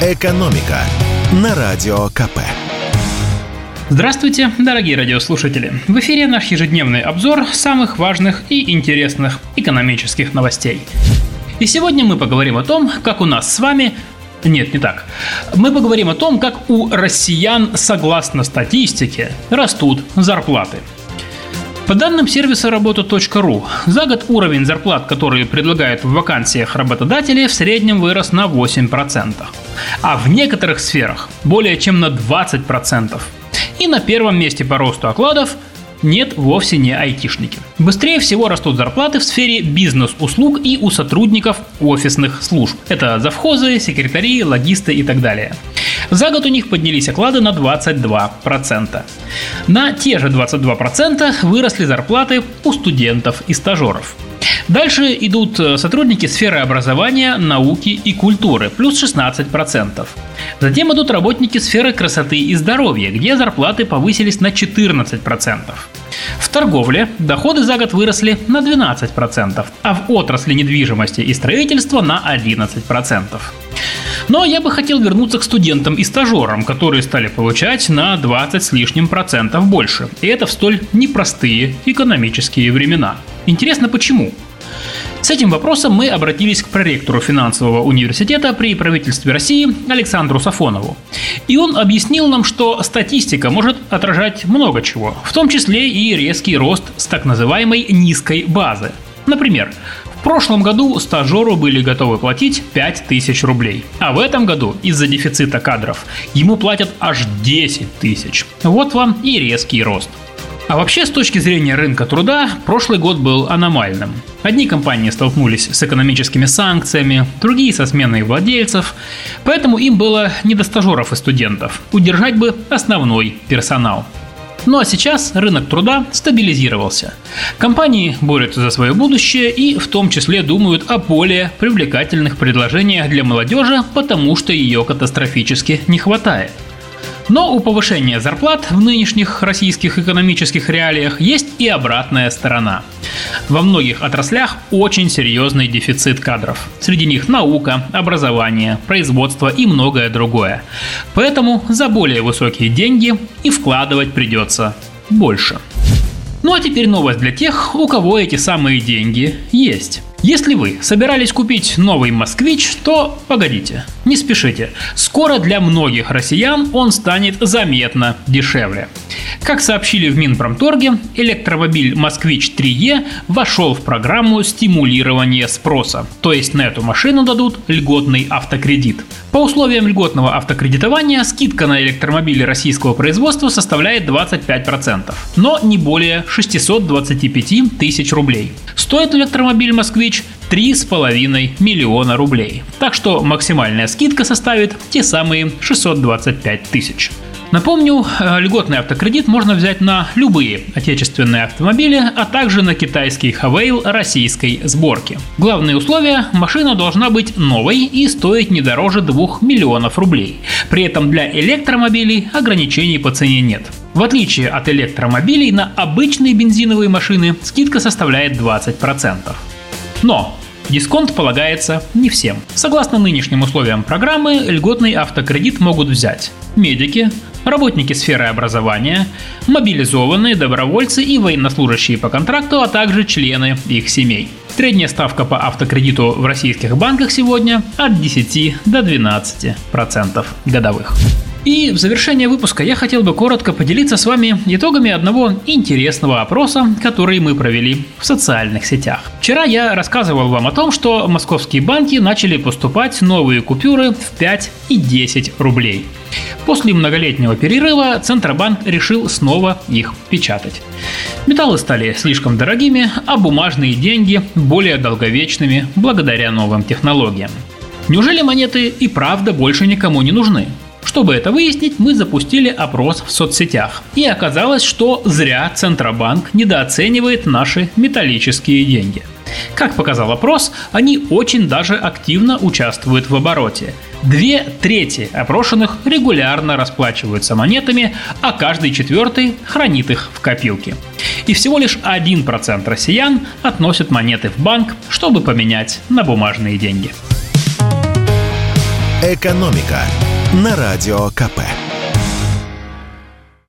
«Экономика» на Радио КП. Здравствуйте, дорогие радиослушатели! В эфире наш ежедневный обзор самых важных и интересных экономических новостей. И сегодня мы поговорим о том, как у нас с вами нет, не так. Мы поговорим о том, как у россиян, согласно статистике, растут зарплаты. По данным сервиса работа.ру, за год уровень зарплат, которые предлагают в вакансиях работодатели, в среднем вырос на 8%. А в некоторых сферах более чем на 20%. И на первом месте по росту окладов нет, вовсе не айтишники. Быстрее всего растут зарплаты в сфере бизнес-услуг и у сотрудников офисных служб. Это завхозы, секретари, логисты и так далее. За год у них поднялись оклады на 22%. На те же 22% выросли зарплаты у студентов и стажеров. Дальше идут э, сотрудники сферы образования, науки и культуры, плюс 16%. Затем идут работники сферы красоты и здоровья, где зарплаты повысились на 14%. В торговле доходы за год выросли на 12%, а в отрасли недвижимости и строительства на 11%. Но я бы хотел вернуться к студентам и стажерам, которые стали получать на 20 с лишним процентов больше. И это в столь непростые экономические времена. Интересно почему? С этим вопросом мы обратились к проректору финансового университета при правительстве России Александру Сафонову. И он объяснил нам, что статистика может отражать много чего, в том числе и резкий рост с так называемой низкой базы. Например, в прошлом году стажеру были готовы платить 5000 рублей, а в этом году из-за дефицита кадров ему платят аж 10 тысяч. Вот вам и резкий рост. А вообще, с точки зрения рынка труда, прошлый год был аномальным. Одни компании столкнулись с экономическими санкциями, другие со сменой владельцев, поэтому им было не до стажеров и студентов. Удержать бы основной персонал. Ну а сейчас рынок труда стабилизировался. Компании борются за свое будущее и в том числе думают о более привлекательных предложениях для молодежи, потому что ее катастрофически не хватает. Но у повышения зарплат в нынешних российских экономических реалиях есть и обратная сторона. Во многих отраслях очень серьезный дефицит кадров. Среди них наука, образование, производство и многое другое. Поэтому за более высокие деньги и вкладывать придется больше. Ну а теперь новость для тех, у кого эти самые деньги есть. Если вы собирались купить новый «Москвич», то погодите, не спешите. Скоро для многих россиян он станет заметно дешевле. Как сообщили в Минпромторге, электромобиль «Москвич 3Е» вошел в программу стимулирования спроса, то есть на эту машину дадут льготный автокредит. По условиям льготного автокредитования скидка на электромобили российского производства составляет 25%, но не более 625 тысяч рублей. Стоит электромобиль «Москвич» 3,5 миллиона рублей. Так что максимальная скидка составит те самые 625 тысяч. Напомню, э, льготный автокредит можно взять на любые отечественные автомобили, а также на китайский Хавейл российской сборки. Главные условия – машина должна быть новой и стоить не дороже 2 миллионов рублей. При этом для электромобилей ограничений по цене нет. В отличие от электромобилей, на обычные бензиновые машины скидка составляет 20%. Но Дисконт полагается не всем. Согласно нынешним условиям программы, льготный автокредит могут взять медики, работники сферы образования, мобилизованные, добровольцы и военнослужащие по контракту, а также члены их семей. Средняя ставка по автокредиту в российских банках сегодня от 10 до 12% процентов годовых. И в завершение выпуска я хотел бы коротко поделиться с вами итогами одного интересного опроса, который мы провели в социальных сетях. Вчера я рассказывал вам о том, что московские банки начали поступать новые купюры в 5 и 10 рублей. После многолетнего перерыва Центробанк решил снова их печатать. Металлы стали слишком дорогими, а бумажные деньги более долговечными благодаря новым технологиям. Неужели монеты и правда больше никому не нужны? Чтобы это выяснить, мы запустили опрос в соцсетях. И оказалось, что зря Центробанк недооценивает наши металлические деньги. Как показал опрос, они очень даже активно участвуют в обороте. Две трети опрошенных регулярно расплачиваются монетами, а каждый четвертый хранит их в копилке. И всего лишь 1% россиян относят монеты в банк, чтобы поменять на бумажные деньги. «Экономика» на Радио КП.